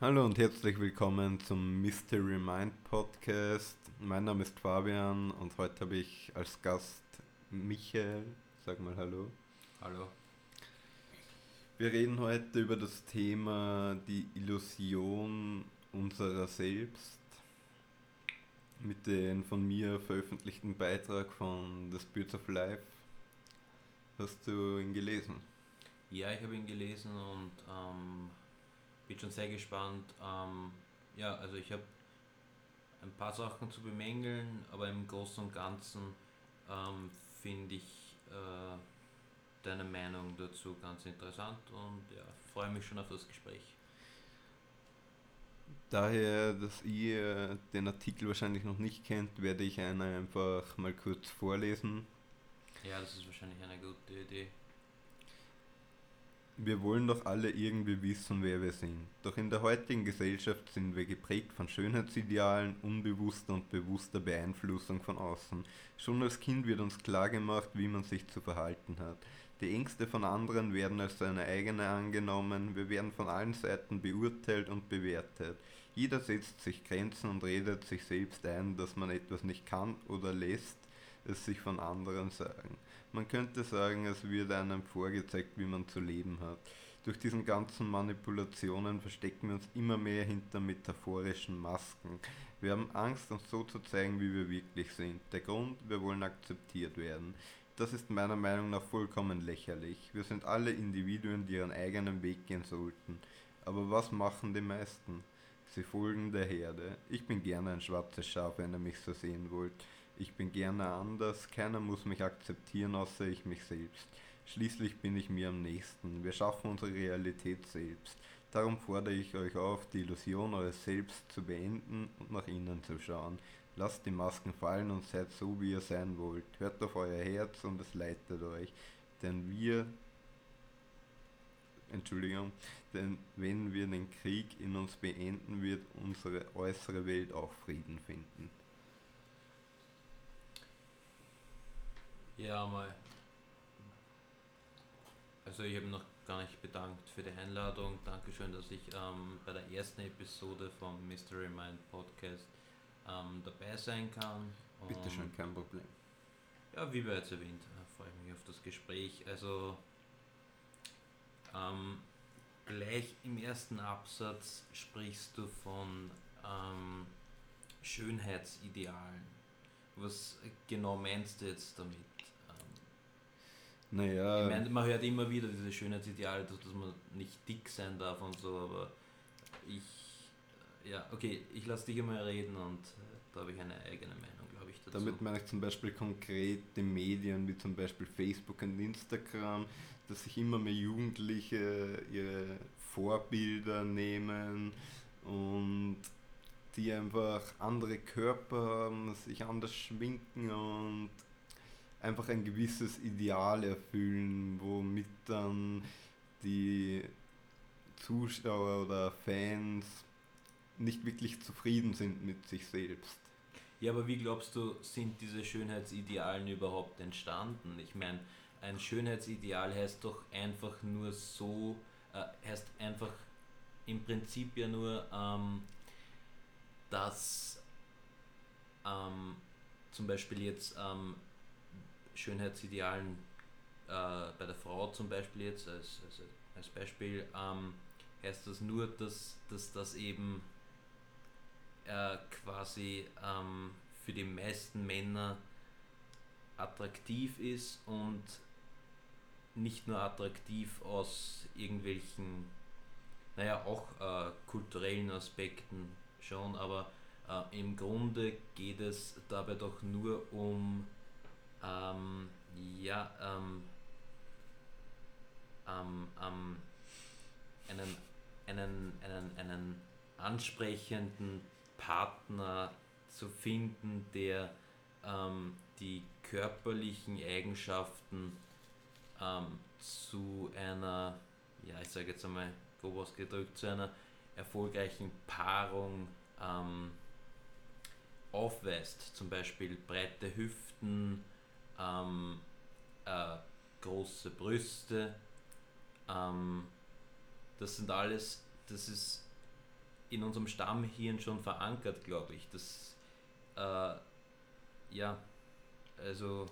Hallo und herzlich willkommen zum Mystery Mind Podcast. Mein Name ist Fabian und heute habe ich als Gast Michael. Sag mal Hallo. Hallo. Wir reden heute über das Thema die Illusion unserer selbst mit dem von mir veröffentlichten Beitrag von The Spirits of Life. Hast du ihn gelesen? Ja, ich habe ihn gelesen und ähm, bin schon sehr gespannt. Ähm, ja, also ich habe ein paar Sachen zu bemängeln, aber im Großen und Ganzen ähm, finde ich äh, deine Meinung dazu ganz interessant und ja, freue mich schon auf das Gespräch. Daher, dass ihr den Artikel wahrscheinlich noch nicht kennt, werde ich einen einfach mal kurz vorlesen. Ja, das ist wahrscheinlich eine gute Idee. Wir wollen doch alle irgendwie wissen, wer wir sind. Doch in der heutigen Gesellschaft sind wir geprägt von Schönheitsidealen, unbewusster und bewusster Beeinflussung von außen. Schon als Kind wird uns klargemacht, wie man sich zu verhalten hat. Die Ängste von anderen werden als seine eigene angenommen, wir werden von allen Seiten beurteilt und bewertet. Jeder setzt sich Grenzen und redet sich selbst ein, dass man etwas nicht kann oder lässt es sich von anderen sagen. Man könnte sagen, es wird einem vorgezeigt, wie man zu leben hat. Durch diesen ganzen Manipulationen verstecken wir uns immer mehr hinter metaphorischen Masken. Wir haben Angst, uns so zu zeigen, wie wir wirklich sind. Der Grund, wir wollen akzeptiert werden. Das ist meiner Meinung nach vollkommen lächerlich. Wir sind alle Individuen, die ihren eigenen Weg gehen sollten. Aber was machen die meisten? Sie folgen der Herde. Ich bin gerne ein schwarzes Schaf, wenn ihr mich so sehen wollt. Ich bin gerne anders, keiner muss mich akzeptieren, außer ich mich selbst. Schließlich bin ich mir am nächsten. Wir schaffen unsere Realität selbst. Darum fordere ich euch auf, die Illusion eures Selbst zu beenden und nach innen zu schauen. Lasst die Masken fallen und seid so, wie ihr sein wollt. Hört auf euer Herz und es leitet euch. Denn wir, Entschuldigung, denn wenn wir den Krieg in uns beenden, wird unsere äußere Welt auch Frieden finden. Ja, mal. Also ich habe noch gar nicht bedankt für die Einladung. Dankeschön, dass ich ähm, bei der ersten Episode vom Mystery Mind Podcast ähm, dabei sein kann. Bitte schön, kein Problem. Ja, wie bereits erwähnt, äh, freue ich mich auf das Gespräch. Also ähm, gleich im ersten Absatz sprichst du von ähm, Schönheitsidealen. Was genau meinst du jetzt damit? Naja. Ich meine, man hört immer wieder diese Schönheitsideale, dass, dass man nicht dick sein darf und so, aber ich, ja, okay, ich lasse dich immer reden und äh, da habe ich eine eigene Meinung, glaube ich, dazu. Damit meine ich zum Beispiel konkrete Medien wie zum Beispiel Facebook und Instagram, dass sich immer mehr Jugendliche ihre Vorbilder nehmen und die einfach andere Körper haben, sich anders schminken und einfach ein gewisses Ideal erfüllen, womit dann die Zuschauer oder Fans nicht wirklich zufrieden sind mit sich selbst. Ja, aber wie glaubst du, sind diese Schönheitsidealen überhaupt entstanden? Ich meine, ein Schönheitsideal heißt doch einfach nur so, äh, heißt einfach im Prinzip ja nur, ähm, dass ähm, zum Beispiel jetzt ähm, Schönheitsidealen äh, bei der Frau zum Beispiel jetzt als, als, als Beispiel, ähm, heißt das nur, dass, dass das eben äh, quasi ähm, für die meisten Männer attraktiv ist und nicht nur attraktiv aus irgendwelchen, naja, auch äh, kulturellen Aspekten schon, aber äh, im Grunde geht es dabei doch nur um ähm, ja, ähm, ähm, einen, einen, einen, einen ansprechenden Partner zu finden, der ähm, die körperlichen Eigenschaften ähm, zu einer, ja, ich sage jetzt einmal grob ausgedrückt, zu einer erfolgreichen Paarung ähm, aufweist. Zum Beispiel breite Hüften, ähm, äh, große Brüste. Ähm, das sind alles, das ist in unserem Stammhirn schon verankert, glaube ich. Das, äh, ja, also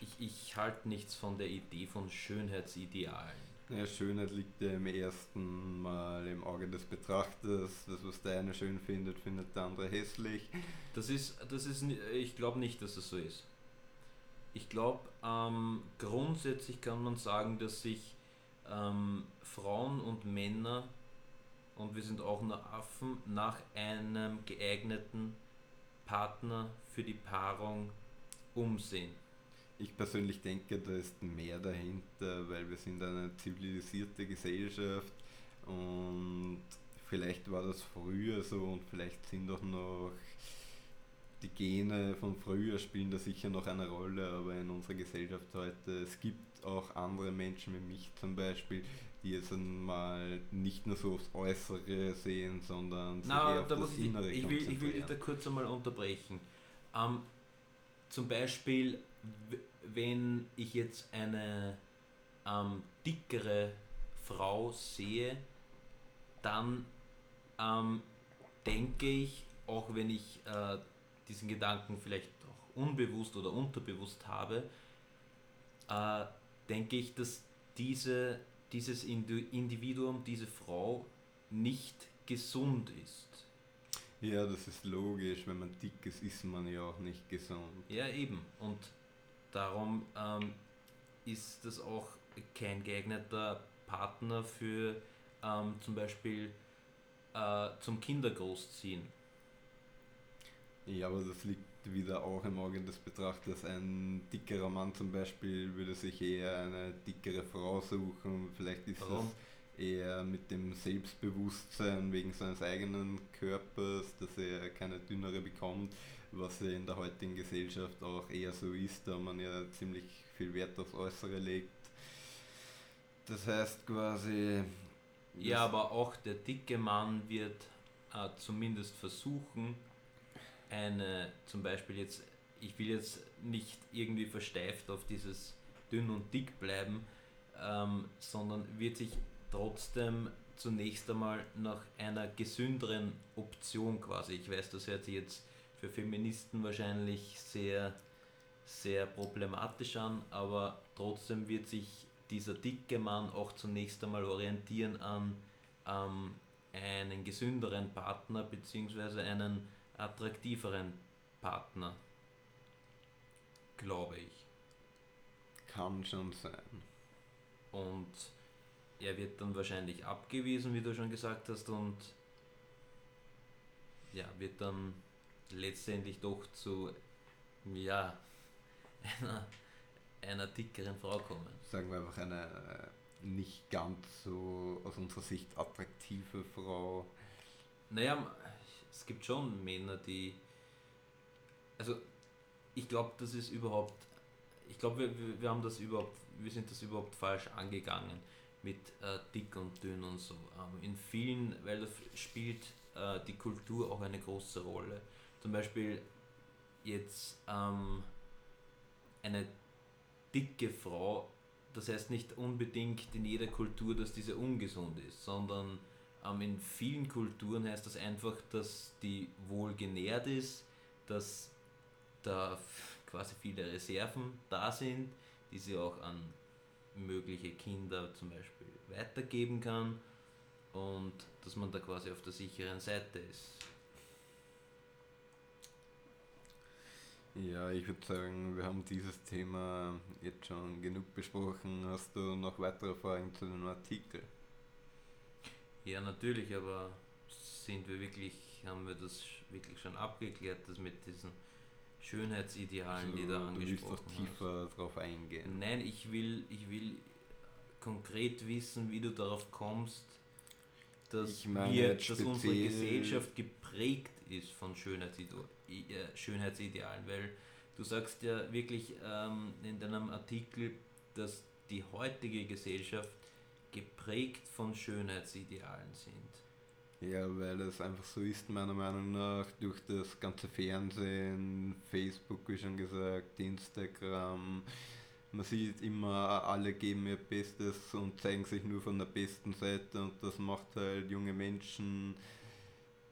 ich, ich halte nichts von der Idee von Schönheitsidealen. Ja, Schönheit liegt ja im ersten Mal im Auge des Betrachters. Das, was der eine schön findet, findet der andere hässlich. Das ist, das ist, ich glaube nicht, dass das so ist. Ich glaube, ähm, grundsätzlich kann man sagen, dass sich ähm, Frauen und Männer, und wir sind auch nur Affen, nach einem geeigneten Partner für die Paarung umsehen. Ich persönlich denke, da ist mehr dahinter, weil wir sind eine zivilisierte Gesellschaft und vielleicht war das früher so und vielleicht sind auch noch die Gene von früher spielen da sicher noch eine Rolle, aber in unserer Gesellschaft heute, es gibt auch andere Menschen wie mich zum Beispiel, die jetzt mal nicht nur so aufs Äußere sehen, sondern Na, eher auf das Innere ich, ich will, ich will dich da kurz einmal unterbrechen. Ähm, zum Beispiel, wenn ich jetzt eine ähm, dickere Frau sehe, dann ähm, denke ich, auch wenn ich äh, diesen Gedanken vielleicht auch unbewusst oder unterbewusst habe, äh, denke ich, dass diese, dieses Individuum, diese Frau nicht gesund ist. Ja, das ist logisch. Wenn man dick ist, ist man ja auch nicht gesund. Ja, eben. Und darum ähm, ist das auch kein geeigneter Partner für ähm, zum Beispiel äh, zum Kindergroßziehen. Ja, aber das liegt wieder auch im Auge des Betrachters. Ein dickerer Mann zum Beispiel würde sich eher eine dickere Frau suchen. Vielleicht ist Warum? das eher mit dem Selbstbewusstsein wegen seines eigenen Körpers, dass er keine dünnere bekommt, was ja in der heutigen Gesellschaft auch eher so ist, da man ja ziemlich viel Wert aufs Äußere legt. Das heißt quasi. Ja, aber auch der dicke Mann wird äh, zumindest versuchen, eine, zum Beispiel jetzt, ich will jetzt nicht irgendwie versteift auf dieses dünn und dick bleiben, ähm, sondern wird sich trotzdem zunächst einmal nach einer gesünderen Option quasi. Ich weiß, das hört sich jetzt für Feministen wahrscheinlich sehr, sehr problematisch an, aber trotzdem wird sich dieser dicke Mann auch zunächst einmal orientieren an ähm, einen gesünderen Partner bzw. einen attraktiveren Partner. Glaube ich. Kann schon sein. Und er wird dann wahrscheinlich abgewiesen, wie du schon gesagt hast, und ja, wird dann letztendlich doch zu ja, einer, einer dickeren Frau kommen. Sagen wir einfach eine äh, nicht ganz so aus unserer Sicht attraktive Frau. Naja, es gibt schon Männer, die. Also, ich glaube, das ist überhaupt. Ich glaube, wir, wir haben das überhaupt. Wir sind das überhaupt falsch angegangen mit äh, dick und dünn und so. Ähm, in vielen, weil da spielt äh, die Kultur auch eine große Rolle. Zum Beispiel jetzt ähm, eine dicke Frau, das heißt nicht unbedingt in jeder Kultur, dass diese ungesund ist, sondern in vielen Kulturen heißt das einfach, dass die wohl genährt ist, dass da quasi viele Reserven da sind, die sie auch an mögliche Kinder zum Beispiel weitergeben kann und dass man da quasi auf der sicheren Seite ist. Ja, ich würde sagen, wir haben dieses Thema jetzt schon genug besprochen. Hast du noch weitere Fragen zu dem Artikel? Ja, natürlich, aber sind wir wirklich, haben wir das wirklich schon abgeklärt, dass mit diesen Schönheitsidealen, also, die da angesprochen Du willst doch tiefer hast. drauf eingehen. Nein, ich will, ich will konkret wissen, wie du darauf kommst, dass, wir, dass unsere Gesellschaft geprägt ist von Schönheitsidealen, äh, Schönheitsidealen, weil du sagst ja wirklich ähm, in deinem Artikel, dass die heutige Gesellschaft geprägt von Schönheitsidealen sind. Ja, weil es einfach so ist, meiner Meinung nach, durch das ganze Fernsehen, Facebook, wie schon gesagt, Instagram, man sieht immer, alle geben ihr Bestes und zeigen sich nur von der besten Seite und das macht halt junge Menschen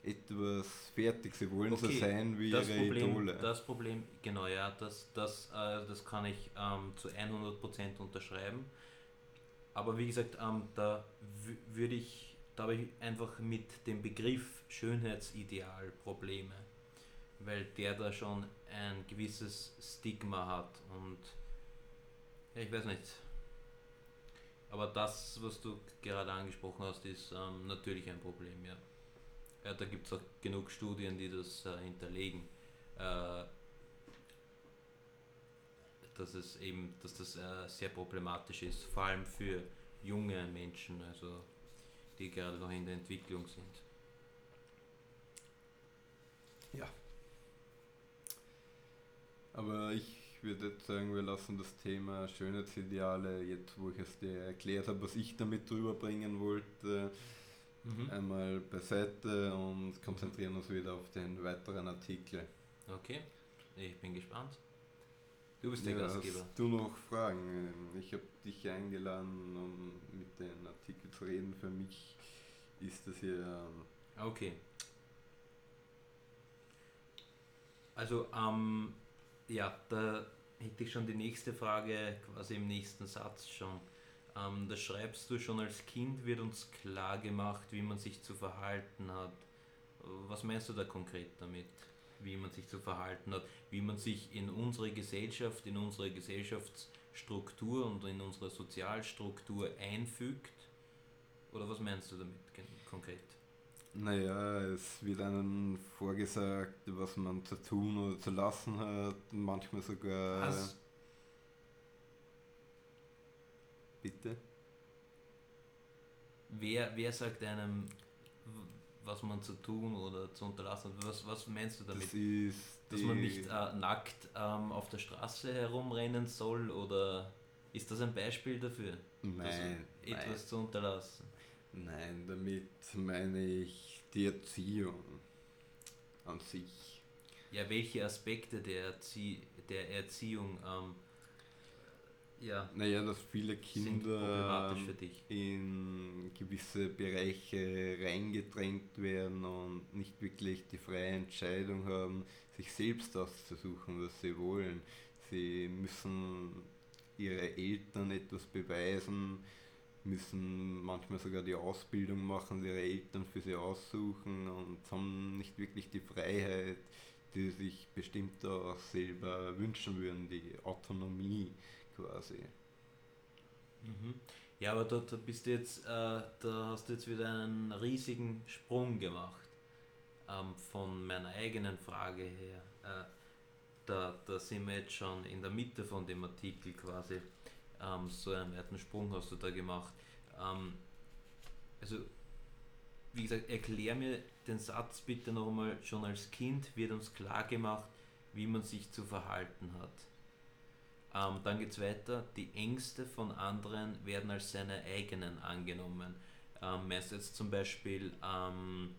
etwas fertig. Sie wollen okay, so sein wie ihre Problem, Idole. Das Problem, genau, ja, das, das, äh, das kann ich ähm, zu 100% unterschreiben. Aber wie gesagt, ähm, da würde ich, da habe ich einfach mit dem Begriff Schönheitsideal Probleme, weil der da schon ein gewisses Stigma hat und ja, ich weiß nicht. Aber das, was du gerade angesprochen hast, ist ähm, natürlich ein Problem, ja. ja da gibt es auch genug Studien, die das äh, hinterlegen. Äh, dass es eben, dass das äh, sehr problematisch ist, vor allem für junge Menschen, also die gerade noch in der Entwicklung sind. Ja. Aber ich würde jetzt sagen, wir lassen das Thema Schönheitsideale, jetzt wo ich es dir erklärt habe, was ich damit drüber bringen wollte, mhm. einmal beiseite und konzentrieren uns wieder auf den weiteren Artikel. Okay, ich bin gespannt. Du bist der ja, Gastgeber. Hast du noch Fragen? Ich habe dich eingeladen, um mit den Artikel zu reden. Für mich ist das hier. Ähm okay. Also, ähm, ja, da hätte ich schon die nächste Frage quasi im nächsten Satz schon. Ähm, da schreibst du schon als Kind wird uns klar gemacht, wie man sich zu verhalten hat. Was meinst du da konkret damit? Wie man sich zu verhalten hat, wie man sich in unsere Gesellschaft, in unsere Gesellschaftsstruktur und in unsere Sozialstruktur einfügt? Oder was meinst du damit konkret? Naja, es wird einem vorgesagt, was man zu tun oder zu lassen hat, manchmal sogar. Was? Bitte? Wer, wer sagt einem, was man zu tun oder zu unterlassen hat? Was, was meinst du damit? Das Dass man nicht äh, nackt ähm, auf der Straße herumrennen soll oder ist das ein Beispiel dafür? Nein. Etwas nein. zu unterlassen. Nein, damit meine ich die Erziehung an sich. Ja, welche Aspekte der, Erzie der Erziehung ähm, ja, naja, dass viele Kinder in gewisse Bereiche reingedrängt werden und nicht wirklich die freie Entscheidung haben, sich selbst auszusuchen, was sie wollen. Sie müssen ihre Eltern etwas beweisen, müssen manchmal sogar die Ausbildung machen, die ihre Eltern für sie aussuchen und haben nicht wirklich die Freiheit, die sie sich bestimmt auch selber wünschen würden, die Autonomie quasi. Mhm. Ja, aber da bist du jetzt, äh, da hast du jetzt wieder einen riesigen Sprung gemacht ähm, von meiner eigenen Frage her. Äh, da, da sind wir jetzt schon in der Mitte von dem Artikel quasi ähm, so einen weiten Sprung hast du da gemacht. Ähm, also, wie gesagt, erklär mir den Satz bitte nochmal, schon als Kind wird uns klar gemacht, wie man sich zu verhalten hat. Ähm, dann geht es weiter, die Ängste von anderen werden als seine eigenen angenommen. Ähm, meinst jetzt zum Beispiel, ähm,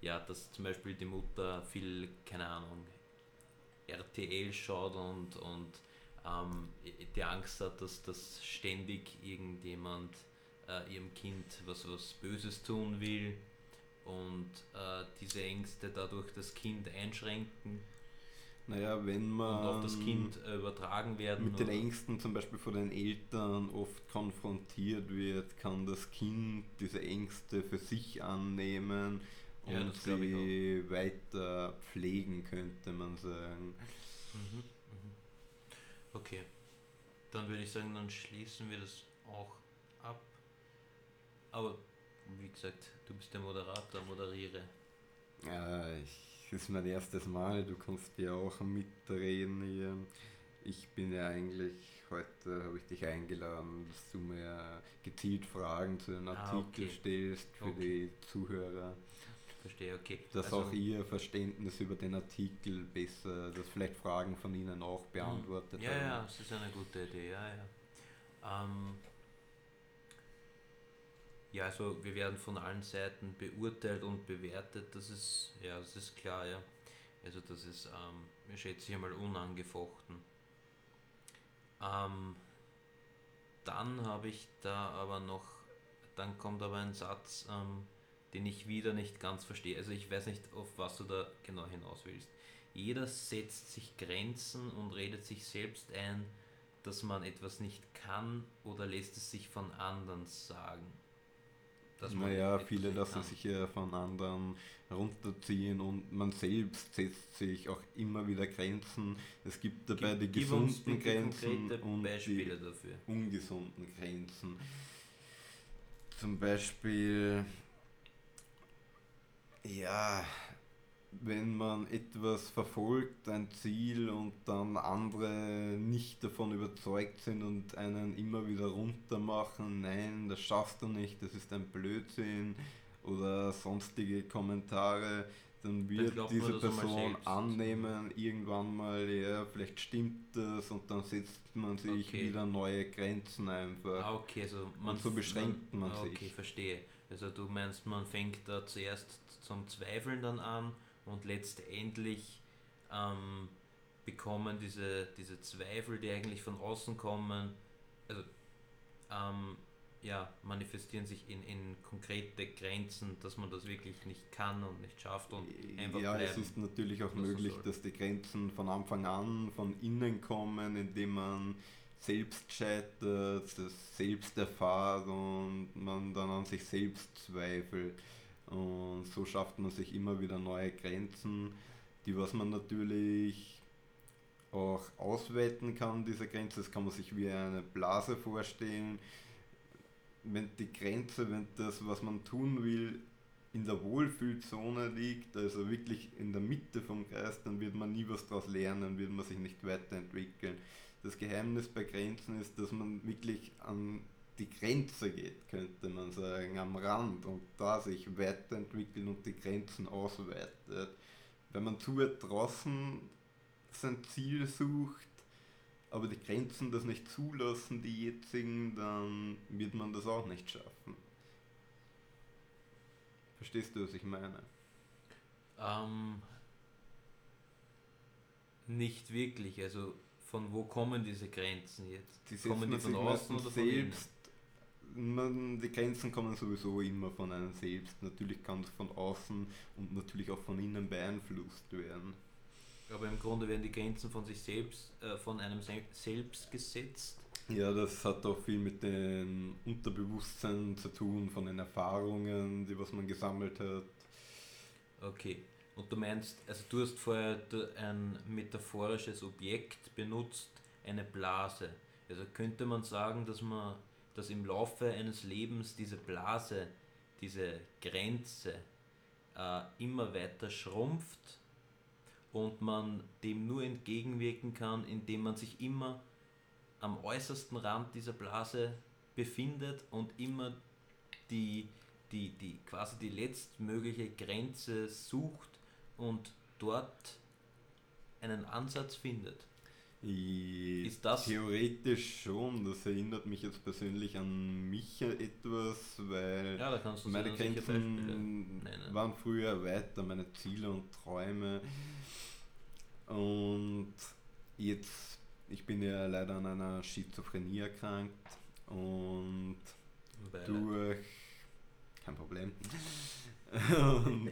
ja, dass zum Beispiel die Mutter viel, keine Ahnung, RTL schaut und, und ähm, die Angst hat, dass das ständig irgendjemand äh, ihrem Kind was, was Böses tun will und äh, diese Ängste dadurch das Kind einschränken. Naja, wenn man und auf das Kind äh, übertragen werden. Mit den Ängsten zum Beispiel von den Eltern oft konfrontiert wird, kann das Kind diese Ängste für sich annehmen und ja, sie weiter pflegen, könnte man sagen. Mhm. Okay. Dann würde ich sagen, dann schließen wir das auch ab. Aber wie gesagt, du bist der Moderator, moderiere. Ja, ich, das ist mein erstes Mal, du kannst ja auch mitreden hier. Ich bin ja eigentlich, heute habe ich dich eingeladen, dass du mir gezielt Fragen zu den Artikel ah, okay. stellst für okay. die Zuhörer. Verstehe, okay. Dass also, auch Ihr Verständnis über den Artikel besser, dass vielleicht Fragen von Ihnen auch beantwortet ja, haben. Ja, das ist eine gute Idee, ja, ja. Ähm, ja, also wir werden von allen Seiten beurteilt und bewertet, das ist, ja, das ist klar, ja. Also das ist, ähm, schätze ich einmal, unangefochten. Ähm, dann habe ich da aber noch, dann kommt aber ein Satz, ähm, den ich wieder nicht ganz verstehe. Also ich weiß nicht, auf was du da genau hinaus willst. Jeder setzt sich Grenzen und redet sich selbst ein, dass man etwas nicht kann oder lässt es sich von anderen sagen. Naja, viele lassen kann. sich ja von anderen runterziehen und man selbst setzt sich auch immer wieder Grenzen. Es gibt dabei gib, die gesunden Grenzen und Beispiele die dafür. ungesunden Grenzen. Zum Beispiel, ja, wenn man etwas verfolgt, ein Ziel und dann andere nicht davon überzeugt sind und einen immer wieder runter machen, nein, das schaffst du nicht, das ist ein Blödsinn oder sonstige Kommentare, dann wird dann diese Person annehmen, irgendwann mal, ja, vielleicht stimmt das und dann setzt man sich okay. wieder neue Grenzen einfach. Ah, okay, also man, und so beschränkt man, man sich. Okay, verstehe. Also du meinst, man fängt da zuerst zum Zweifeln dann an und letztendlich ähm, bekommen diese, diese Zweifel, die eigentlich von außen kommen, also ähm, ja, manifestieren sich in, in konkrete Grenzen, dass man das wirklich nicht kann und nicht schafft und einfach Ja, bleiben, es ist natürlich auch möglich, dass die Grenzen von Anfang an von innen kommen, indem man selbst scheitert, das selbst erfahrt und man dann an sich selbst zweifelt. Und so schafft man sich immer wieder neue Grenzen, die was man natürlich auch ausweiten kann, diese Grenze. Das kann man sich wie eine Blase vorstellen. Wenn die Grenze, wenn das, was man tun will, in der Wohlfühlzone liegt, also wirklich in der Mitte vom Kreis, dann wird man nie was daraus lernen, wird man sich nicht weiterentwickeln. Das Geheimnis bei Grenzen ist, dass man wirklich an die Grenze geht, könnte man sagen, am Rand und da sich weiterentwickelt und die Grenzen ausweitet. Wenn man zu weit draußen sein Ziel sucht, aber die Grenzen das nicht zulassen, die jetzigen, dann wird man das auch nicht schaffen. Verstehst du, was ich meine? Ähm, nicht wirklich. Also von wo kommen diese Grenzen jetzt? Die kommen die von außen oder von selbst man, die Grenzen kommen sowieso immer von einem selbst. Natürlich kann es von außen und natürlich auch von innen beeinflusst werden. Aber im Grunde werden die Grenzen von sich selbst, äh, von einem selbst gesetzt. Ja, das hat auch viel mit dem Unterbewusstsein zu tun, von den Erfahrungen, die was man gesammelt hat. Okay. Und du meinst, also du hast vorher ein metaphorisches Objekt benutzt, eine Blase. Also könnte man sagen, dass man dass im Laufe eines Lebens diese Blase, diese Grenze äh, immer weiter schrumpft und man dem nur entgegenwirken kann, indem man sich immer am äußersten Rand dieser Blase befindet und immer die, die, die quasi die letztmögliche Grenze sucht und dort einen Ansatz findet. Ist das? Theoretisch schon. Das erinnert mich jetzt persönlich an mich etwas, weil ja, meine Grenzen waren früher weiter, meine Ziele und Träume. Und jetzt, ich bin ja leider an einer Schizophrenie erkrankt und Beide. durch kein Problem. und,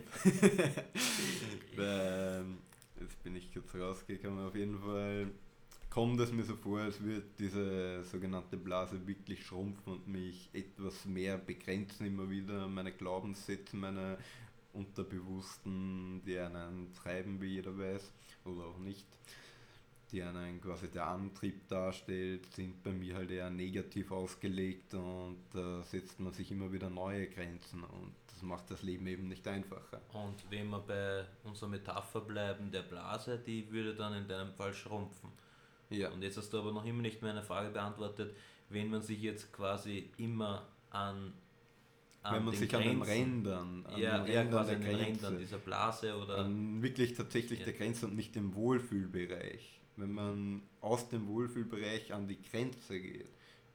jetzt bin ich kurz rausgekommen, auf jeden Fall kommt es mir so vor, als würde diese sogenannte Blase wirklich schrumpfen und mich etwas mehr begrenzen immer wieder, meine Glaubenssätze, meine Unterbewussten, die einen treiben, wie jeder weiß, oder auch nicht, die einen quasi der Antrieb darstellt, sind bei mir halt eher negativ ausgelegt und da äh, setzt man sich immer wieder neue Grenzen und das macht das Leben eben nicht einfacher. Und wenn wir bei unserer Metapher bleiben, der Blase, die würde dann in deinem Fall schrumpfen. Ja. Und jetzt hast du aber noch immer nicht meine Frage beantwortet, wenn man sich jetzt quasi immer an, an wenn man sich Grenzen, an den Rändern, an ja, den Rändern der Grenze, Rändern dieser Blase oder an wirklich tatsächlich ja. der Grenze und nicht im Wohlfühlbereich. Wenn man aus dem Wohlfühlbereich an die Grenze geht,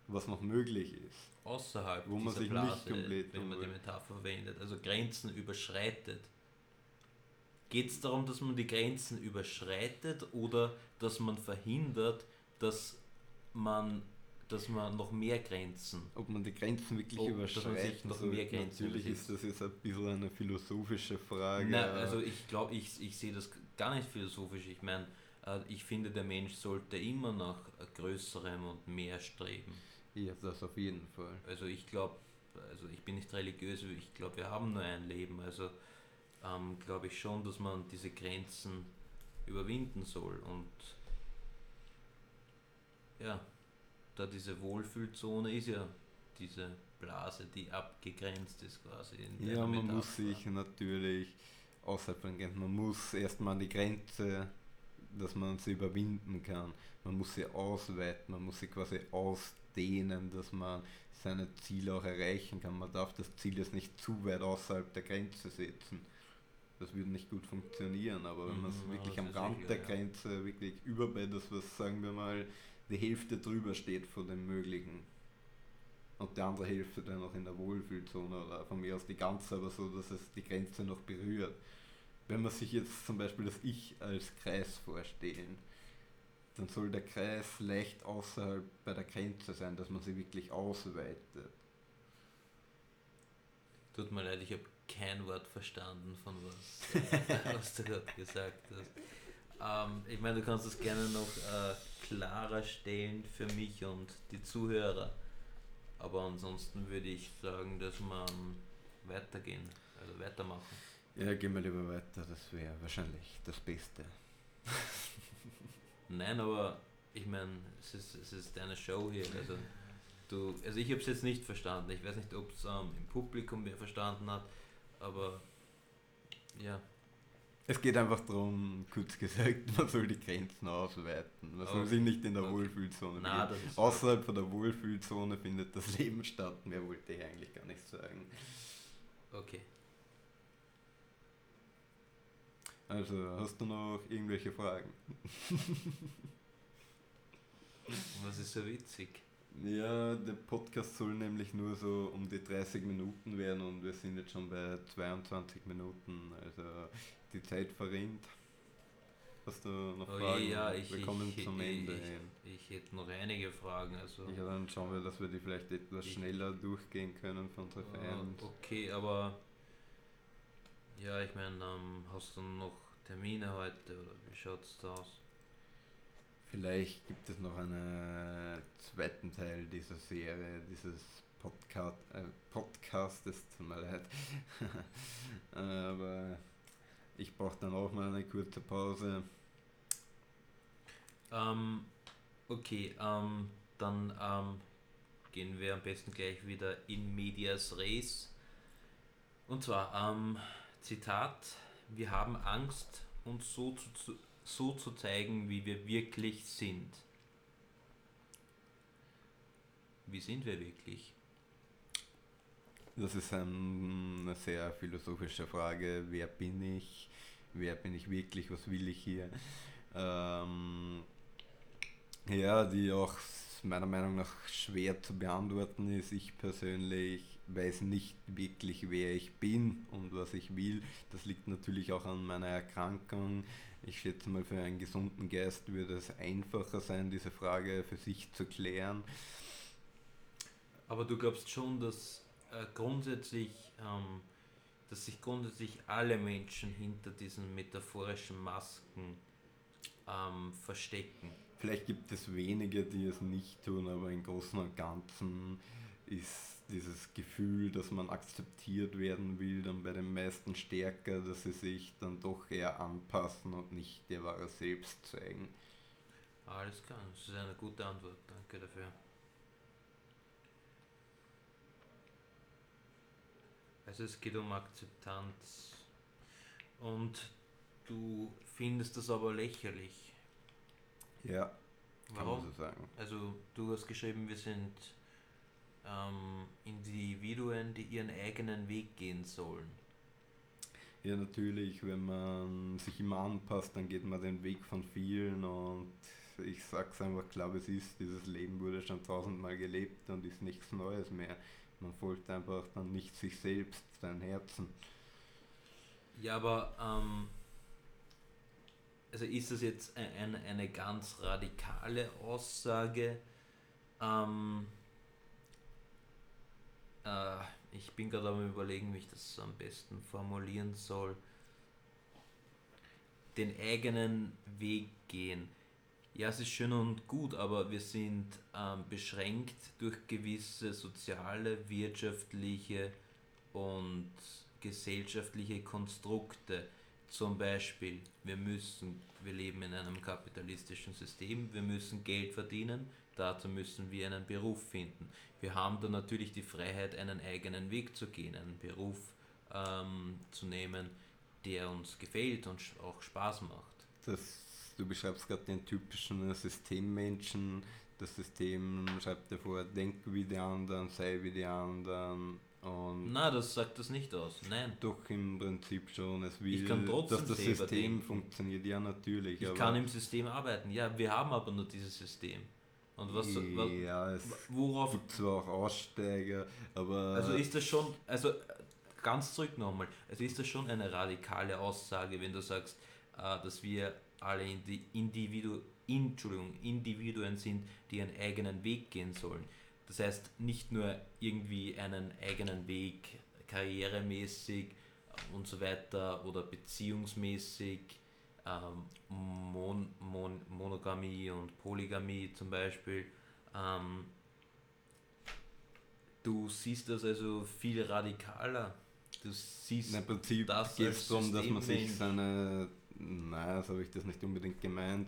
was noch möglich ist. Außerhalb wo man sich Blase, nicht komplett wenn man die Metapher verwendet, also Grenzen überschreitet. Geht es darum, dass man die Grenzen überschreitet oder dass man verhindert, dass man dass man noch mehr Grenzen. Ob man die Grenzen wirklich Ob- überschreitet. noch mehr Grenzen Natürlich ist das jetzt ein bisschen eine philosophische Frage. Nein, also ich glaube, ich, ich sehe das gar nicht philosophisch. Ich meine, äh, ich finde, der Mensch sollte immer nach äh, Größerem und mehr streben. ja, das auf jeden Fall. Also ich glaube, also ich bin nicht religiös, ich glaube, wir haben nur ein Leben. Also ähm, glaube ich schon, dass man diese Grenzen überwinden soll. Und ja, da diese Wohlfühlzone ist ja diese Blase, die abgegrenzt ist quasi. In Ja, man muss Metapher. sich natürlich außerhalb von Grenzen, man muss erstmal an die Grenze, dass man sie überwinden kann. Man muss sie ausweiten, man muss sie quasi ausdehnen, dass man seine Ziele auch erreichen kann. Man darf das Ziel jetzt nicht zu weit außerhalb der Grenze setzen. Das würde nicht gut funktionieren, aber wenn man es Mhm, wirklich am Rand sicher, der ja. Grenze, wirklich über bei das, was sagen wir mal, die Hälfte drüber steht von dem Möglichen und die andere Hälfte dann noch in der Wohlfühlzone oder von mir aus die ganze, aber so, dass es die Grenze noch berührt. Wenn man sich jetzt zum Beispiel das Ich als Kreis vorstellen, dann soll der Kreis leicht außerhalb bei der Grenze sein, dass man sie wirklich ausweitet. Tut mir leid, ich habe kein Wort verstanden von was, was du gerade gesagt hast. Ähm, ich meine, du kannst das gerne noch äh, klarer stellen für mich und die Zuhörer. Aber ansonsten würde ich sagen, dass man weitergehen, also weitermachen. Ja, gehen wir lieber weiter, das wäre wahrscheinlich das Beste. Nein, aber ich meine, es ist, es ist deine Show hier. Also, du, also ich habe es jetzt nicht verstanden. Ich weiß nicht, ob es ähm, im Publikum wer verstanden hat, aber ja. Es geht einfach darum, kurz gesagt, man soll die Grenzen ausweiten. Man soll Okay. sich nicht in der Okay. Wohlfühlzone ist Außerhalb von der Wohlfühlzone findet das Leben statt. Mehr wollte ich eigentlich gar nicht sagen. okay. Also, hast du noch irgendwelche Fragen? Was ist so witzig? Ja, der Podcast soll nämlich nur so um die 30 Minuten werden und wir sind jetzt schon bei 22 Minuten. Also, die Zeit verrinnt. Hast du noch Oh Fragen? ja, ich, wir kommen ich, zum ich, Ende ich, hin. ich hätte noch einige Fragen. Also, Ja, dann schauen wir, dass wir die vielleicht etwas schneller durchgehen können von Fans. äh, okay, aber ja, ich meine, ähm, hast du noch Termine heute oder wie schaut es da aus? Vielleicht gibt es noch einen zweiten Teil dieser Serie, dieses Podcast, äh, Podcastes, tut mir leid. Aber ich brauche dann auch mal eine kurze Pause. Ähm, okay, ähm, dann ähm, gehen wir am besten gleich wieder in medias res. Und zwar, ähm, Zitat, wir haben Angst, uns so zu, so zu zeigen, wie wir wirklich sind. Wie sind wir wirklich? Das ist ein, eine sehr philosophische Frage. Wer bin ich? Wer bin ich wirklich? Was will ich hier? Ähm, ja, die auch meiner Meinung nach schwer zu beantworten ist. Ich persönlich weiß nicht wirklich, wer ich bin und was ich will. Das liegt natürlich auch an meiner Erkrankung. Ich schätze mal, für einen gesunden Geist würde es einfacher sein, diese Frage für sich zu klären. Aber du glaubst schon, dass äh, grundsätzlich, ähm, dass sich grundsätzlich alle Menschen hinter diesen metaphorischen Masken ähm, verstecken. Vielleicht gibt es wenige, die es nicht tun, aber im Großen und Ganzen ist dieses Gefühl, dass man akzeptiert werden will, dann bei den meisten stärker, dass sie sich dann doch eher anpassen und nicht ihr wahres Selbst zeigen. Alles klar, das ist eine gute Antwort. Danke dafür. Also es geht um Akzeptanz. Und du findest das aber lächerlich. Ja, kann Warum? man so sagen. Also du hast geschrieben, wir sind ähm, Individuen, die ihren eigenen Weg gehen sollen. Ja, natürlich, wenn man sich immer anpasst, dann geht man den Weg von vielen und ich sag's einfach klar, wie es ist, dieses Leben wurde schon tausendmal gelebt und ist nichts Neues mehr. Man folgt einfach dann nicht sich selbst, sein Herzen. Ja, aber ähm, also ist das jetzt ein, ein, eine ganz radikale Aussage, ähm, äh, ich bin gerade am überlegen, wie ich das am besten formulieren soll. Den eigenen Weg gehen. Ja, es ist schön und gut, aber wir sind ähm, beschränkt durch gewisse soziale, wirtschaftliche und gesellschaftliche Konstrukte. Zum Beispiel, wir müssen, wir leben in einem kapitalistischen System, wir müssen Geld verdienen, dazu müssen wir einen Beruf finden. Wir haben dann natürlich die Freiheit, einen eigenen Weg zu gehen, einen Beruf ähm, zu nehmen, der uns gefällt und auch Spaß macht. Das, du beschreibst gerade den typischen Systemmenschen. Das System schreibt dir vor, denk wie die anderen, sei wie die anderen, und Nein, das sagt das nicht aus. Nein. Doch im Prinzip schon. Es will, ich kann trotzdem dass das System denken. funktioniert. Ja, natürlich. Ich kann im System arbeiten. Ja, wir haben aber nur dieses System. Und was, was ja, es worauf gibt zwar auch Aussteiger, aber also ist das schon, also ganz zurück nochmal, also ist das schon eine radikale Aussage, wenn du sagst, äh, dass wir alle Individu, Entschuldigung, Individuen sind, die einen eigenen Weg gehen sollen. Das heißt, nicht nur irgendwie einen eigenen Weg karrieremäßig und so weiter oder beziehungsmäßig, ähm, Mon Mon Monogamie und Polygamie zum Beispiel. Ähm, du siehst das also viel radikaler. Du siehst Im Prinzip geht es darum, dass man sich seine, nein, so habe ich das nicht unbedingt gemeint,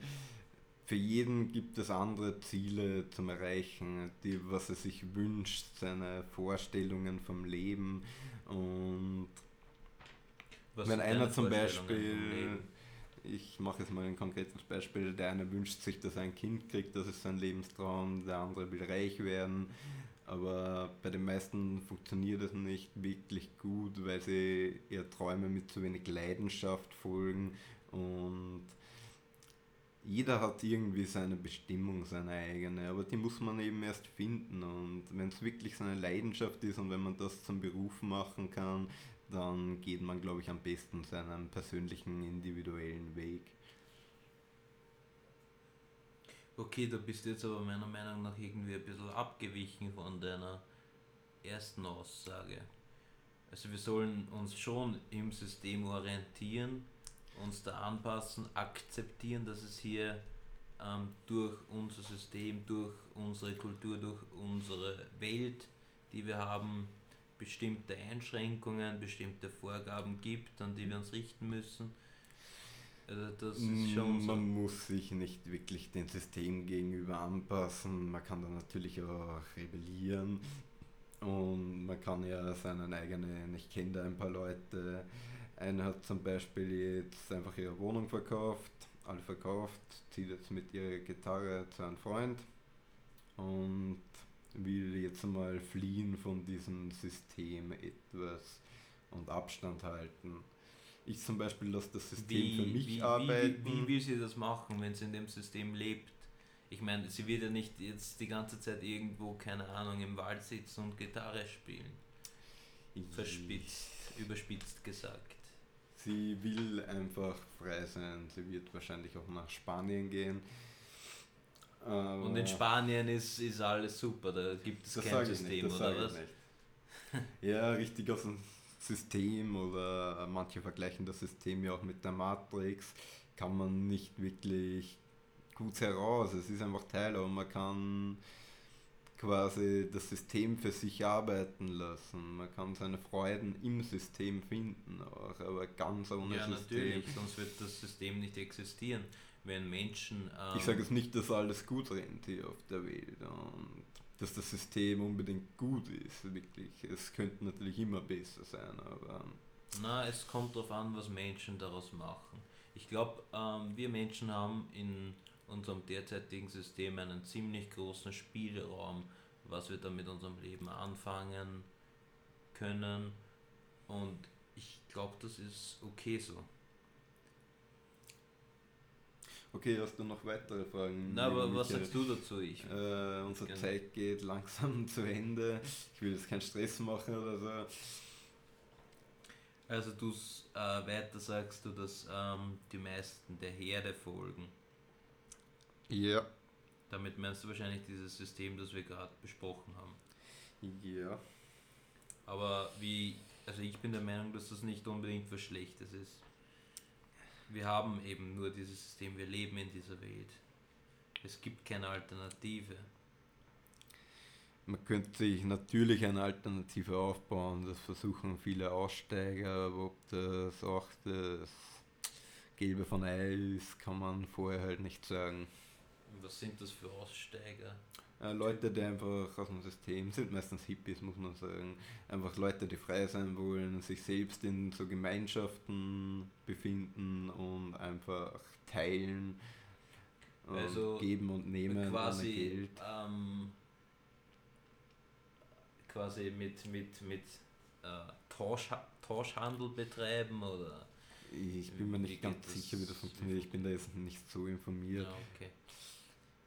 für jeden gibt es andere Ziele zum Erreichen, die, was er sich wünscht, seine Vorstellungen vom Leben. Und was wenn einer zum Beispiel, ich mache jetzt mal ein konkretes Beispiel, der eine wünscht sich, dass er ein Kind kriegt, das ist sein Lebenstraum, der andere will reich werden. Aber bei den meisten funktioniert das nicht wirklich gut, weil sie ihre Träume mit zu wenig Leidenschaft folgen und jeder hat irgendwie seine Bestimmung, seine eigene, aber die muss man eben erst finden. Und wenn es wirklich seine Leidenschaft ist und wenn man das zum Beruf machen kann, dann geht man, glaube ich, am besten seinen persönlichen, individuellen Weg. Okay, da bist du jetzt aber meiner Meinung nach irgendwie ein bisschen abgewichen von deiner ersten Aussage. Also wir sollen uns schon im System orientieren, uns da anpassen, akzeptieren, dass es hier ähm, durch unser System, durch unsere Kultur, durch unsere Welt, die wir haben, bestimmte Einschränkungen, bestimmte Vorgaben gibt, an die wir uns richten müssen. Also das ist schon so. Man muss sich nicht wirklich dem System gegenüber anpassen. Man kann da natürlich auch rebellieren und man kann ja seinen eigenen, ich kenne da ein paar Leute, eine hat zum Beispiel jetzt einfach ihre Wohnung verkauft, alle verkauft, zieht jetzt mit ihrer Gitarre zu einem Freund und will jetzt mal fliehen von diesem System etwas und Abstand halten. Ich zum Beispiel lasse das System wie, für mich wie, arbeiten. Wie, wie, will sie das machen, wenn sie in dem System lebt? Ich meine, sie wird ja nicht jetzt die ganze Zeit irgendwo, keine Ahnung, im Wald sitzen und Gitarre spielen. Verspitzt, überspitzt gesagt. Sie will einfach frei sein. Sie wird wahrscheinlich auch nach Spanien gehen. Aber und in Spanien ist, ist alles super, da gibt es kein System, nicht, oder was? ja, richtig aus dem System oder manche vergleichen das System ja auch mit der Matrix, kann man nicht wirklich gut heraus. Es ist einfach Teil, aber man kann quasi das System für sich arbeiten lassen. Man kann seine Freuden im System finden, auch, aber ganz ohne ja, System. natürlich, sonst wird das System nicht existieren. Wenn Menschen. Ähm ich sage jetzt nicht, dass alles gut rennt hier auf der Welt und dass das System unbedingt gut ist, wirklich. Es könnte natürlich immer besser sein, aber. Na, es kommt darauf an, was Menschen daraus machen. Ich glaube, ähm, wir Menschen haben in unserem derzeitigen System einen ziemlich großen Spielraum, was wir da mit unserem Leben anfangen können. Und ich glaube, das ist okay so. Okay, hast du noch weitere Fragen? Na, aber was sagst du dazu? Ich äh, unsere gerne. Zeit geht langsam zu Ende. Ich will jetzt keinen Stress machen oder so. Also du äh, weiter sagst du, dass ähm, die meisten der Herde folgen. Ja. Damit meinst du wahrscheinlich dieses System, das wir gerade besprochen haben. Ja. Aber wie, also ich bin der Meinung, dass das nicht unbedingt was Schlechtes ist. Wir haben eben nur dieses System, wir leben in dieser Welt. Es gibt keine Alternative. Man könnte sich natürlich eine Alternative aufbauen, das versuchen viele Aussteiger, aber ob das auch das Gelbe von Ei ist, kann man vorher halt nicht sagen. Was sind das für Aussteiger? Äh, Leute, die einfach aus dem System sind, meistens Hippies, muss man sagen. Einfach Leute, die frei sein wollen, sich selbst in so Gemeinschaften befinden und einfach teilen, und Also geben und nehmen quasi, Geld. ähm, quasi mit, mit, mit äh, Tauschha Tauschhandel betreiben oder? Ich bin mir nicht ganz sicher, wie das funktioniert. Ich bin da jetzt nicht so informiert. Ja, okay.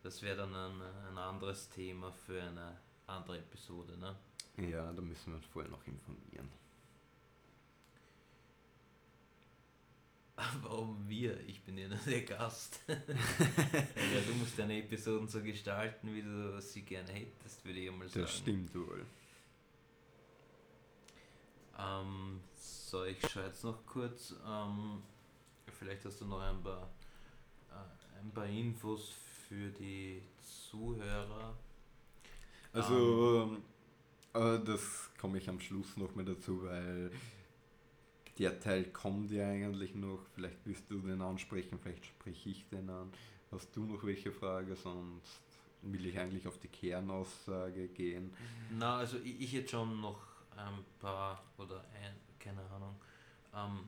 Das wäre dann ein, ein anderes Thema für eine andere Episode, ne? Ja, da müssen wir uns vorher noch informieren. Warum wir? Ich bin ja nur der Gast. ja, du musst deine Episoden so gestalten, wie du sie gerne hättest, würde ich einmal sagen. Das stimmt wohl. Ähm, so, ich schaue jetzt noch kurz. Ähm, vielleicht hast du noch ein paar, äh, ein paar Infos für die Zuhörer. Also, ähm, äh, das komme ich am Schluss noch mal dazu, weil der Teil kommt ja eigentlich noch. Vielleicht willst du den ansprechen, vielleicht spreche ich den an. Hast du noch welche Frage? Sonst will ich eigentlich auf die Kernaussage gehen. Na, also ich, ich hätte schon noch ein paar oder ein, keine Ahnung. Ähm,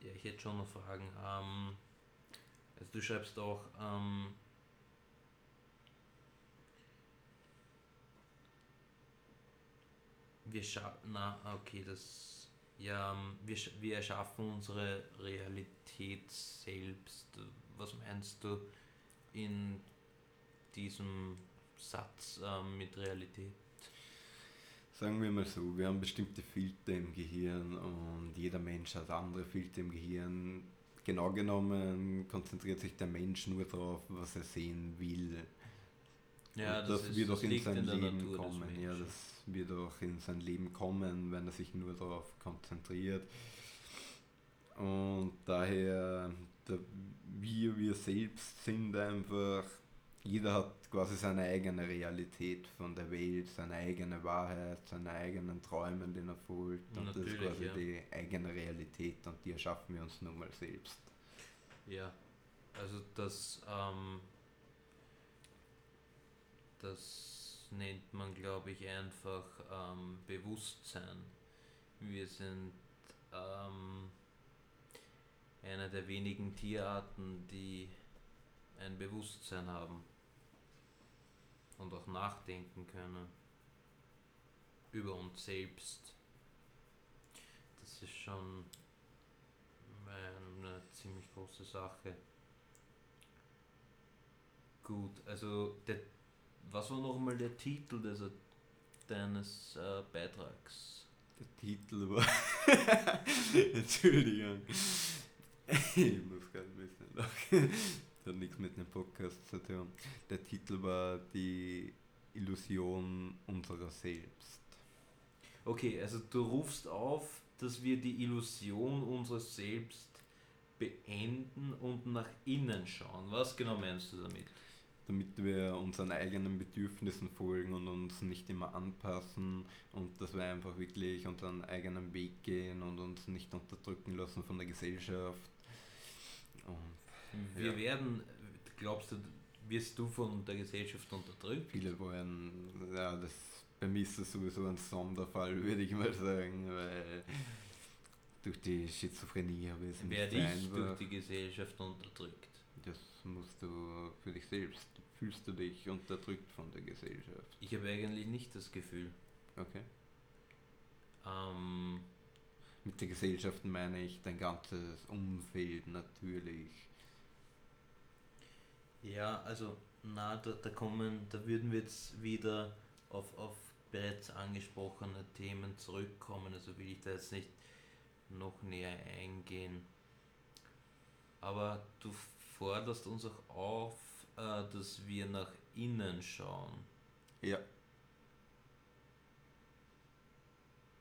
ja, ich hätte schon noch Fragen. Ähm, also du schreibst auch, ähm, wir schaffen, na, okay, das, ja, ähm, wir, wir erschaffen unsere Realität selbst. Was meinst du in diesem Satz ähm, mit Realität? Sagen wir mal so, wir haben bestimmte Filter im Gehirn und jeder Mensch hat andere Filter im Gehirn. Genau genommen konzentriert sich der Mensch nur darauf, was er sehen will. Ja, Und das, das wird auch in sein in Leben Natur kommen. Ja, das wird auch in sein Leben kommen, wenn er sich nur darauf konzentriert. Und daher, der, wir, wir selbst sind einfach, jeder hat quasi seine eigene Realität von der Welt, seine eigene Wahrheit, seine eigenen Träume, denen er folgt. Und das ist Natürlich, quasi ja. die eigene Realität und die erschaffen wir uns nun mal selbst. Ja, also das, ähm, das nennt man, glaube ich, einfach ähm, Bewusstsein. Wir sind ähm, eine der wenigen Tierarten, die ein Bewusstsein haben und auch nachdenken können über uns selbst. Das ist schon eine ziemlich große Sache. Gut, also der, was war nochmal der Titel des, deines äh, Beitrags? Der Titel war. Entschuldigung. Ich muss gerade ein bisschen lachen. Das hat nichts mit dem Podcast zu tun. Der Titel war Die Illusion unserer selbst. Okay, also du rufst auf, dass wir die Illusion unseres Selbst beenden und nach innen schauen. Was genau meinst du damit? Damit wir unseren eigenen Bedürfnissen folgen und uns nicht immer anpassen und dass wir einfach wirklich unseren eigenen Weg gehen und uns nicht unterdrücken lassen von der Gesellschaft. Und Wir Ja. werden, glaubst du, wirst du von der Gesellschaft unterdrückt? Viele wollen, ja, das bei mir ist das sowieso ein Sonderfall, würde ich mal sagen, weil durch die Schizophrenie habe ich es Werde ich durch die Gesellschaft unterdrückt? Das musst du für dich selbst. Fühlst du dich unterdrückt von der Gesellschaft? Ich habe eigentlich nicht das Gefühl. Okay. Ähm, Mit der Gesellschaft meine ich dein ganzes Umfeld natürlich. Ja, also na, da, da kommen, da würden wir jetzt wieder auf, auf bereits angesprochene Themen zurückkommen, also will ich da jetzt nicht noch näher eingehen. Aber du forderst uns auch auf, äh, dass wir nach innen schauen. Ja.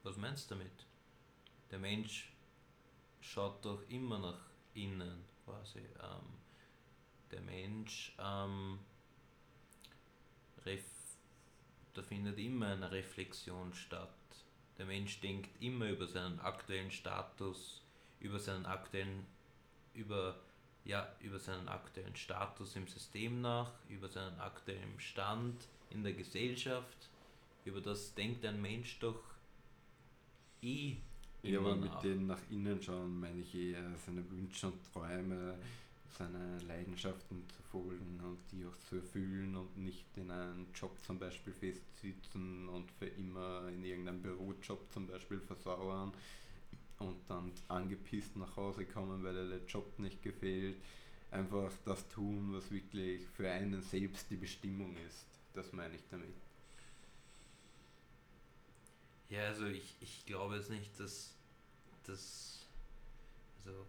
Was meinst du damit? Der Mensch schaut doch immer nach innen quasi. Ähm, der Mensch, ähm, da findet immer eine Reflexion statt. Der Mensch denkt immer über seinen aktuellen Status, über seinen aktuellen, über, ja, über seinen aktuellen Status im System nach, über seinen aktuellen Stand in der Gesellschaft. Über das denkt ein Mensch doch eh ja, aber mit dem nach innen schauen meine ich eher seine Wünsche und Träume, seine Leidenschaften zu folgen und die auch zu erfüllen und nicht in einen Job zum Beispiel festsitzen und für immer in irgendeinem Bürojob zum Beispiel versauern und dann angepisst nach Hause kommen, weil der Job nicht gefällt. Einfach das tun, was wirklich für einen selbst die Bestimmung ist. Das meine ich damit. Ja, also ich, ich glaube jetzt nicht, dass, dass, also,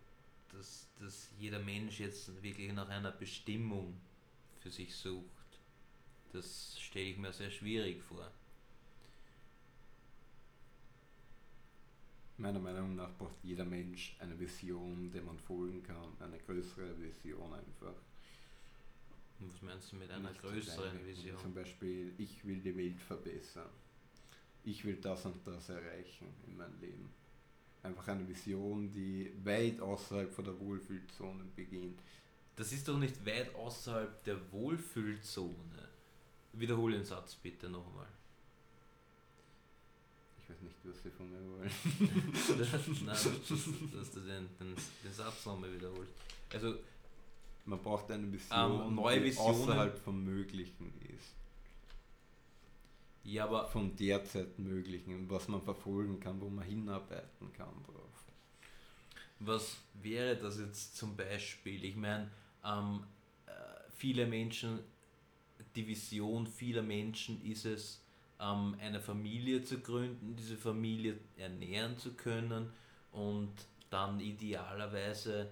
dass, dass jeder Mensch jetzt wirklich nach einer Bestimmung für sich sucht. Das stelle ich mir sehr schwierig vor. Meiner Meinung nach braucht jeder Mensch eine Vision, der man folgen kann, eine größere Vision einfach. Was meinst du mit einer Nicht größeren Vision? Zum Beispiel, ich will die Welt verbessern ich will das und das erreichen in meinem Leben. Einfach eine Vision, die weit außerhalb von der Wohlfühlzone beginnt. Das ist doch nicht weit außerhalb der Wohlfühlzone. Wiederhole den Satz bitte nochmal. Ich weiß nicht, was Sie von mir wollen. Nein, dass, du den, den, den Satz nochmal wiederholst. Also, man braucht eine Vision, ähm, neue die außerhalb vom Möglichen ist ja, aber von derzeit Möglichen, was man verfolgen kann, wo man hinarbeiten kann drauf. Was wäre das jetzt zum Beispiel? Ich meine, ähm, äh, viele Menschen, die Vision vieler Menschen ist es, ähm, eine Familie zu gründen, diese Familie ernähren zu können und dann idealerweise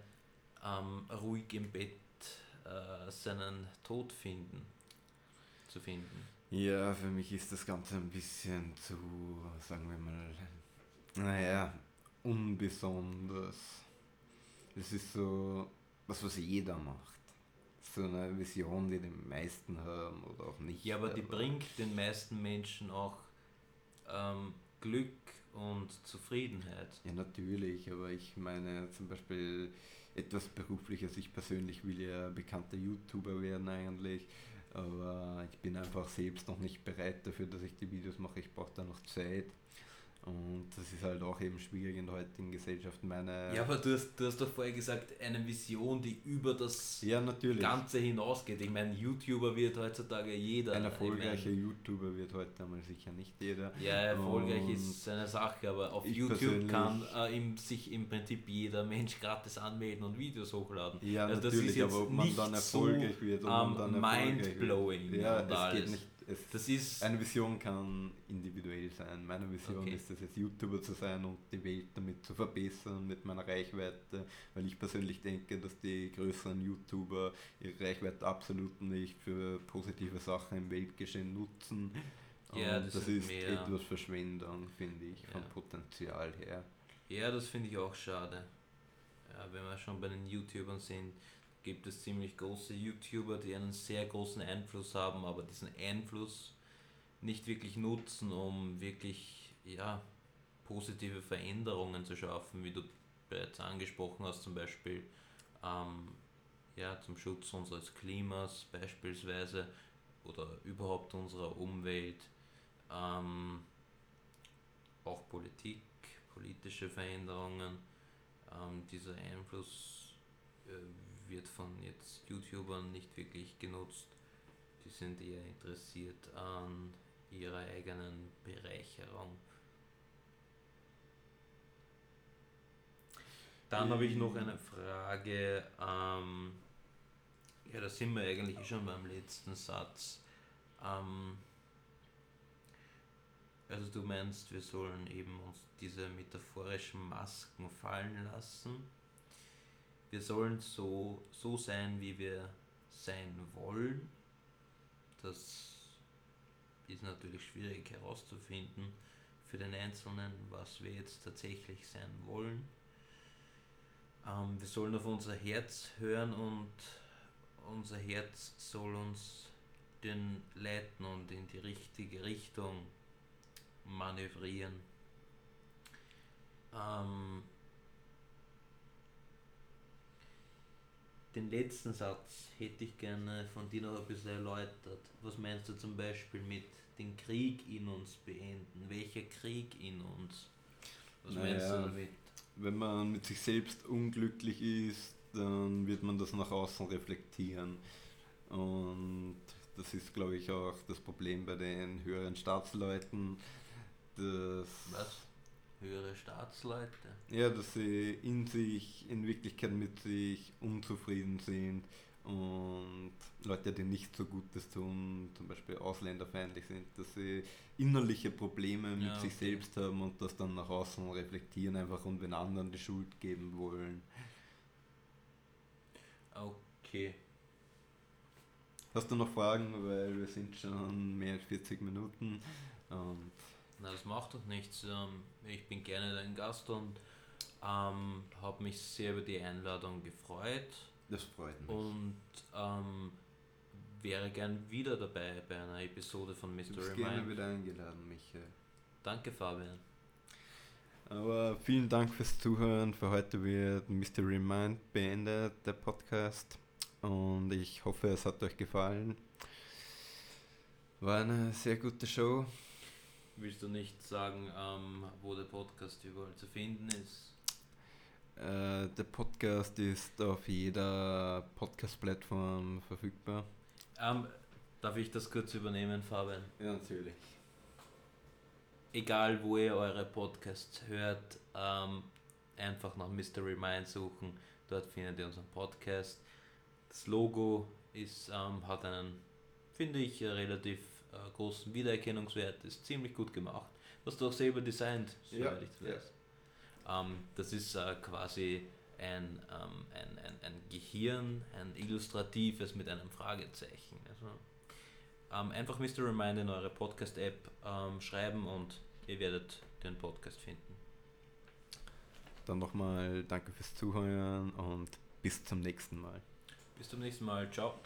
ähm, ruhig im Bett äh, seinen Tod finden, zu finden. Ja, für mich ist das Ganze ein bisschen zu, sagen wir mal, naja, unbesonders. Es ist so was, was jeder macht. So eine Vision, die die meisten haben oder auch nicht. Ja, aber die bringt den meisten Menschen auch ähm, Glück und Zufriedenheit. Ja, natürlich, aber ich meine zum Beispiel etwas Berufliches. Ich persönlich will ja bekannter YouTuber werden eigentlich aber ich bin einfach selbst noch nicht bereit dafür, dass ich die Videos mache. Ich brauche da noch Zeit. Und das ist halt auch eben schwierig in der heutigen Gesellschaft. Meine ja, aber du hast, du hast doch vorher gesagt, eine Vision, die über das ja, Ganze hinausgeht. Ich meine, YouTuber wird heutzutage jeder. Ein erfolgreicher ich mein, YouTuber wird heute einmal sicher nicht jeder. Ja, erfolgreich Und ist eine Sache, aber auf YouTube kann äh, im, sich im Prinzip jeder Mensch gratis anmelden und Videos hochladen. Ja, also das natürlich, ist jetzt aber ob man dann erfolgreich so, wird, ob um, dann mindblowing. Ja, es alles. geht nicht es, das ist eine Vision kann individuell sein. Meine Vision okay. ist es jetzt YouTuber zu sein und die Welt damit zu verbessern mit meiner Reichweite, weil ich persönlich denke, dass die größeren YouTuber ihre Reichweite absolut nicht für positive Sachen im Weltgeschehen nutzen. Ja, das, das, ist mehr. etwas Verschwendung, finde ich, ja. vom Potenzial her. Ja, das finde ich auch schade. Ja, wenn wir schon bei den YouTubern sind, gibt es ziemlich große YouTuber, die einen sehr großen Einfluss haben, aber diesen Einfluss nicht wirklich nutzen, um wirklich ja, positive Veränderungen zu schaffen, wie du bereits angesprochen hast, zum Beispiel ähm, ja, zum Schutz unseres Klimas beispielsweise oder überhaupt unserer Umwelt, ähm, auch Politik, politische Veränderungen. Ähm, dieser Einfluss äh, wird von jetzt YouTubern nicht wirklich genutzt. Die sind eher interessiert an ihrer eigenen Bereicherung. Dann habe ich noch eine Frage. Ähm, ja, da sind wir eigentlich schon beim letzten Satz. Ähm, also du meinst, wir sollen eben uns diese metaphorischen Masken fallen lassen wir sollen so, so sein, wie wir sein wollen. Das ist natürlich schwierig herauszufinden für den Einzelnen, was wir jetzt tatsächlich sein wollen. Ähm, wir sollen auf unser Herz hören und unser Herz soll uns den leiten und in die richtige Richtung manövrieren. Ähm, den letzten Satz hätte ich gerne von dir noch ein bisschen erläutert. Was meinst du zum Beispiel mit den Krieg in uns beenden? Welcher Krieg in uns? Was naja, meinst du damit? Wenn man mit sich selbst unglücklich ist, dann wird man das nach außen reflektieren. Und das ist, glaube ich, auch das Problem bei den höheren Staatsleuten. Dass Was? Höhere Staatsleute? Ja, dass sie in sich, in Wirklichkeit mit sich unzufrieden sind und Leute, die nicht so Gutes tun, zum Beispiel ausländerfeindlich sind, dass sie innerliche Probleme mit ja, sich selbst haben und das dann nach außen reflektieren einfach und den anderen die Schuld geben wollen. Okay. Hast du noch Fragen, weil wir sind schon mehr als 40 Minuten und na, das macht doch nichts. Ähm, ich bin gerne dein Gast und ähm, habe mich sehr über die Einladung gefreut. Das freut mich. Und ähm, wäre gern wieder dabei bei einer Episode von Mr. Du bist Remind. gerne wieder eingeladen, Michael. Danke, Fabian. Aber vielen Dank fürs Zuhören. Für heute wird Mystery Mind beendet, der Podcast. Und ich hoffe, es hat euch gefallen. War eine sehr gute Show. Willst du nicht sagen, ähm, wo der Podcast überall zu finden ist? Äh, der Podcast ist auf jeder Podcast-Plattform verfügbar. Ähm, darf ich das kurz übernehmen, Fabian? Ja, natürlich. Egal, wo ihr eure Podcasts hört, ähm, einfach nach Mystery Mind suchen. Dort findet ihr unseren Podcast. Das Logo ist, ähm, hat einen, finde ich, relativ äh, großen Wiedererkennungswert, ist ziemlich gut gemacht. Hast du auch selber designt, soweit ich das weiß. Ja. Ähm, das ist äh, quasi ein, ähm, ein, ein, ein Gehirn, ein illustratives mit einem Fragezeichen. Also, ähm, einfach Mr. Reminder in eure Podcast-App ähm, schreiben und ihr werdet den Podcast finden. Dann nochmal danke fürs Zuhören und bis zum nächsten Mal. Bis zum nächsten Mal. Ciao.